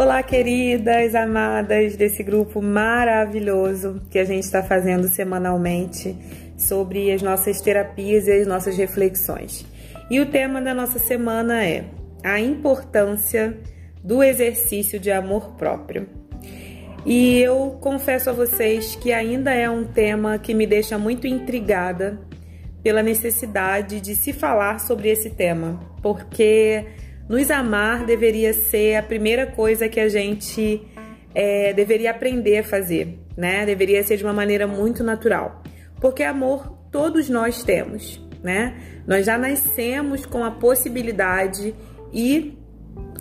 Olá, queridas, amadas desse grupo maravilhoso que a gente está fazendo semanalmente sobre as nossas terapias e as nossas reflexões. E o tema da nossa semana é a importância do exercício de amor próprio. E eu confesso a vocês que ainda é um tema que me deixa muito intrigada pela necessidade de se falar sobre esse tema, porque nos amar deveria ser a primeira coisa que a gente é, deveria aprender a fazer, né? Deveria ser de uma maneira muito natural. Porque amor todos nós temos, né? Nós já nascemos com a possibilidade e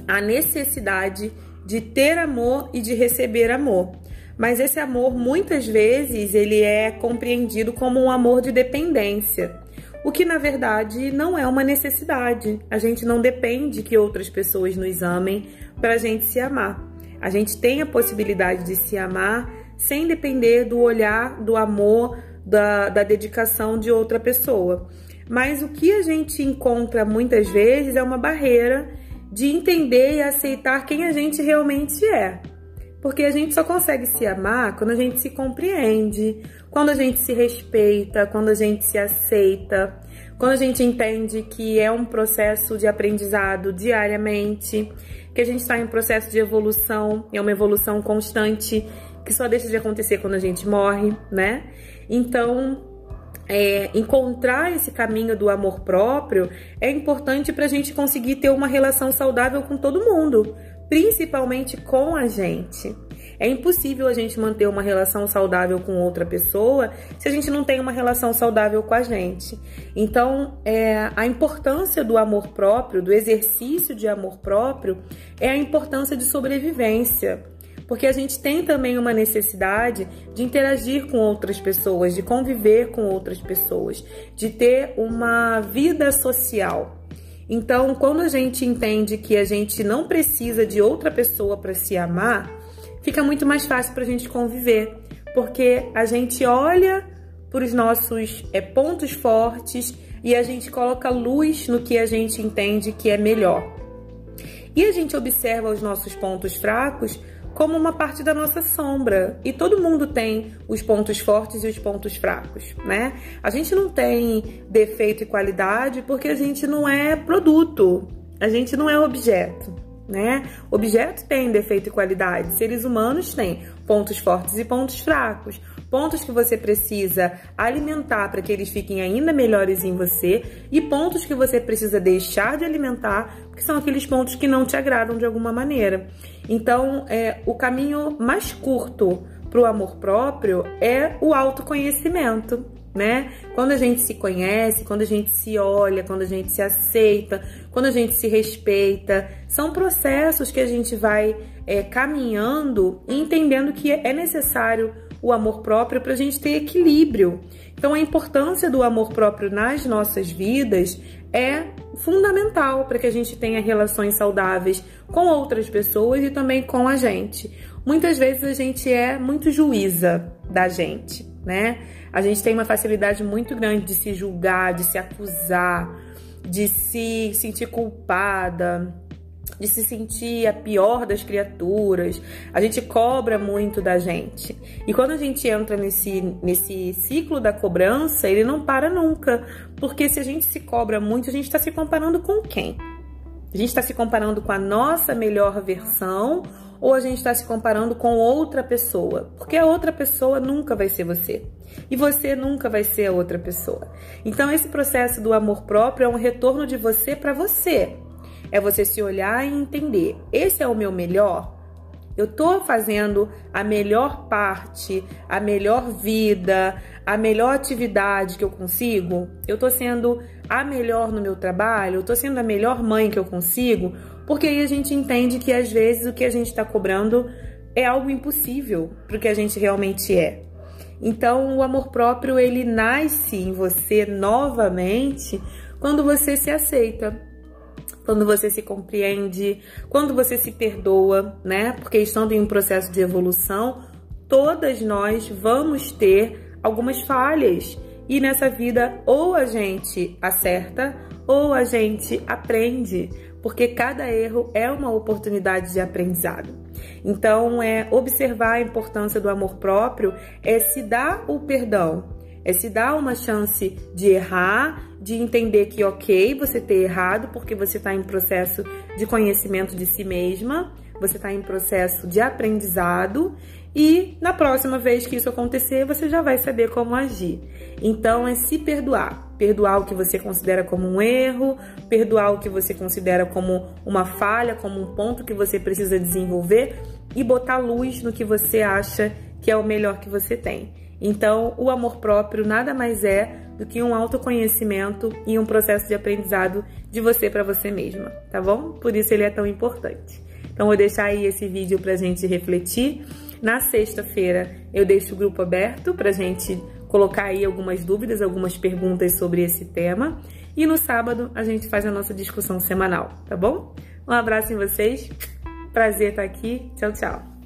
a necessidade de ter amor e de receber amor. Mas esse amor muitas vezes ele é compreendido como um amor de dependência o que na verdade não é uma necessidade. A gente não depende que outras pessoas nos amem para a gente se amar. A gente tem a possibilidade de se amar sem depender do olhar, do amor, da, da dedicação de outra pessoa. Mas o que a gente encontra muitas vezes é uma barreira de entender e aceitar quem a gente realmente é. Porque a gente só consegue se amar quando a gente se compreende, quando a gente se respeita, quando a gente se aceita, quando a gente entende que é um processo de aprendizado diariamente, que a gente está em um processo de evolução, é uma evolução constante que só deixa de acontecer quando a gente morre, né? Então, é, encontrar esse caminho do amor próprio é importante para a gente conseguir ter uma relação saudável com todo mundo, principalmente com a gente. É impossível a gente manter uma relação saudável com outra pessoa se a gente não tem uma relação saudável com a gente. Então, é, a importância do amor próprio, do exercício de amor próprio, é a importância de sobrevivência. Porque a gente tem também uma necessidade de interagir com outras pessoas, de conviver com outras pessoas, de ter uma vida social. Então, quando a gente entende que a gente não precisa de outra pessoa para se amar, fica muito mais fácil para a gente conviver, porque a gente olha para os nossos é, pontos fortes e a gente coloca luz no que a gente entende que é melhor. E a gente observa os nossos pontos fracos como uma parte da nossa sombra. E todo mundo tem os pontos fortes e os pontos fracos, né? A gente não tem defeito e qualidade porque a gente não é produto, a gente não é objeto né? Objeto tem defeito e qualidade, seres humanos têm pontos fortes e pontos fracos, pontos que você precisa alimentar para que eles fiquem ainda melhores em você e pontos que você precisa deixar de alimentar, porque são aqueles pontos que não te agradam de alguma maneira. Então, é, o caminho mais curto para o amor próprio é o autoconhecimento né? Quando a gente se conhece, quando a gente se olha, quando a gente se aceita, quando a gente se respeita, são processos que a gente vai é, caminhando entendendo que é necessário o amor próprio para a gente ter equilíbrio. Então, a importância do amor próprio nas nossas vidas é fundamental para que a gente tenha relações saudáveis com outras pessoas e também com a gente. Muitas vezes a gente é muito juíza da gente, né? A gente tem uma facilidade muito grande de se julgar, de se acusar, de se sentir culpada, de se sentir a pior das criaturas. A gente cobra muito da gente. E quando a gente entra nesse, nesse ciclo da cobrança, ele não para nunca. Porque se a gente se cobra muito, a gente está se comparando com quem? A gente está se comparando com a nossa melhor versão ou a gente está se comparando com outra pessoa? Porque a outra pessoa nunca vai ser você. E você nunca vai ser a outra pessoa. Então, esse processo do amor próprio é um retorno de você para você. É você se olhar e entender: esse é o meu melhor? Eu estou fazendo a melhor parte, a melhor vida, a melhor atividade que eu consigo? Eu estou sendo a melhor no meu trabalho? Eu estou sendo a melhor mãe que eu consigo? Porque aí a gente entende que às vezes o que a gente está cobrando é algo impossível para o que a gente realmente é. Então, o amor próprio ele nasce em você novamente quando você se aceita, quando você se compreende, quando você se perdoa, né? Porque estando em um processo de evolução, todas nós vamos ter algumas falhas. E nessa vida, ou a gente acerta, ou a gente aprende. porque cada erro é uma oportunidade de aprendizado. Então, é observar a importância do amor próprio, é se dar o perdão, é se dar uma chance de errar, de entender que ok você ter errado, porque você está em processo de conhecimento de si mesma, você está em processo de aprendizado e na próxima vez que isso acontecer, você já vai saber como agir. Então é se perdoar. Perdoar o que você considera como um erro, perdoar o que você considera como uma falha, como um ponto que você precisa desenvolver e botar luz no que você acha que é o melhor que você tem. Então, o amor próprio nada mais é do que um autoconhecimento e um processo de aprendizado de você para você mesma, tá bom? Por isso ele é tão importante. Então, vou deixar aí esse vídeo pra gente refletir. Na sexta-feira, eu deixo o grupo aberto pra gente colocar aí algumas dúvidas, algumas perguntas sobre esse tema. E no sábado, a gente faz a nossa discussão semanal, tá bom? Um abraço em vocês. Prazer estar aqui. Tchau, tchau.